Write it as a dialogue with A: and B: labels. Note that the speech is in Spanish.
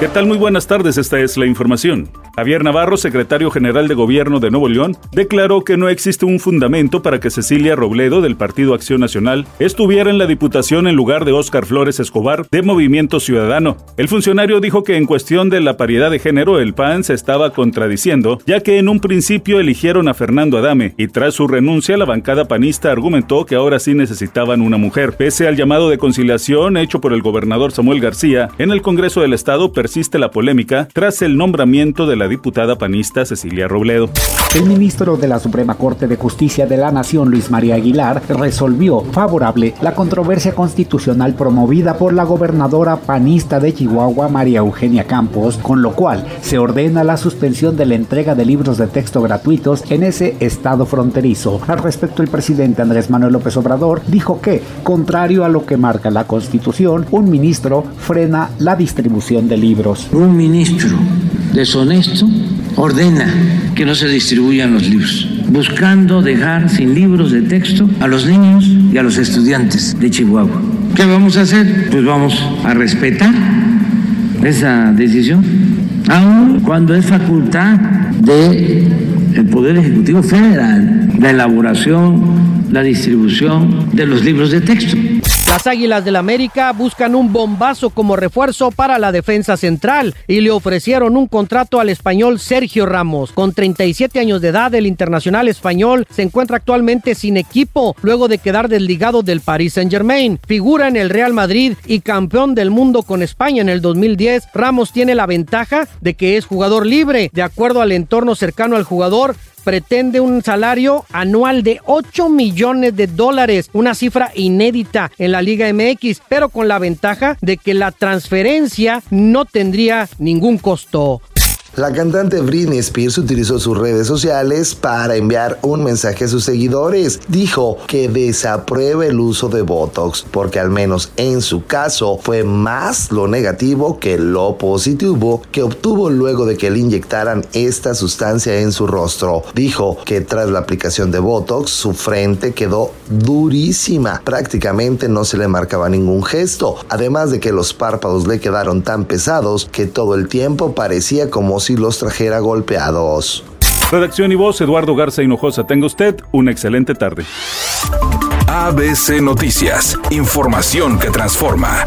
A: ¿Qué tal? Muy buenas tardes, esta es la información. Javier Navarro, secretario general de Gobierno de Nuevo León, declaró que no existe un fundamento para que Cecilia Robledo, del Partido Acción Nacional, estuviera en la Diputación en lugar de Óscar Flores Escobar, de Movimiento Ciudadano. El funcionario dijo que en cuestión de la paridad de género, el PAN se estaba contradiciendo, ya que en un principio eligieron a Fernando Adame, y tras su renuncia, la bancada panista argumentó que ahora sí necesitaban una mujer. Pese al llamado de conciliación hecho por el gobernador Samuel García, en el Congreso del Estado persiste la polémica tras el nombramiento de la diputada panista Cecilia Robledo.
B: El ministro de la Suprema Corte de Justicia de la Nación, Luis María Aguilar, resolvió favorable la controversia constitucional promovida por la gobernadora panista de Chihuahua, María Eugenia Campos, con lo cual se ordena la suspensión de la entrega de libros de texto gratuitos en ese estado fronterizo. Al respecto, el presidente Andrés Manuel López Obrador dijo que, contrario a lo que marca la Constitución, un ministro frena la distribución de libros.
C: Un ministro deshonesto ordena que no se distribuyan los libros, buscando dejar sin libros de texto a los niños y a los estudiantes de Chihuahua. ¿Qué vamos a hacer? Pues vamos a respetar esa decisión, aun cuando es facultad del Poder Ejecutivo Federal la elaboración, la distribución de los libros de texto.
D: Las Águilas del América buscan un bombazo como refuerzo para la defensa central y le ofrecieron un contrato al español Sergio Ramos. Con 37 años de edad, el internacional español se encuentra actualmente sin equipo luego de quedar desligado del Paris Saint-Germain. Figura en el Real Madrid y campeón del mundo con España en el 2010. Ramos tiene la ventaja de que es jugador libre. De acuerdo al entorno cercano al jugador, pretende un salario anual de 8 millones de dólares, una cifra inédita en la Liga MX, pero con la ventaja de que la transferencia no tendría ningún costo.
E: La cantante Britney Spears utilizó sus redes sociales para enviar un mensaje a sus seguidores. Dijo que desaprueba el uso de Botox porque al menos en su caso fue más lo negativo que lo positivo que obtuvo luego de que le inyectaran esta sustancia en su rostro. Dijo que tras la aplicación de Botox su frente quedó durísima. Prácticamente no se le marcaba ningún gesto. Además de que los párpados le quedaron tan pesados que todo el tiempo parecía como si los trajera golpeados.
A: Redacción y voz, Eduardo Garza Hinojosa. Tenga usted una excelente tarde.
F: ABC Noticias, información que transforma.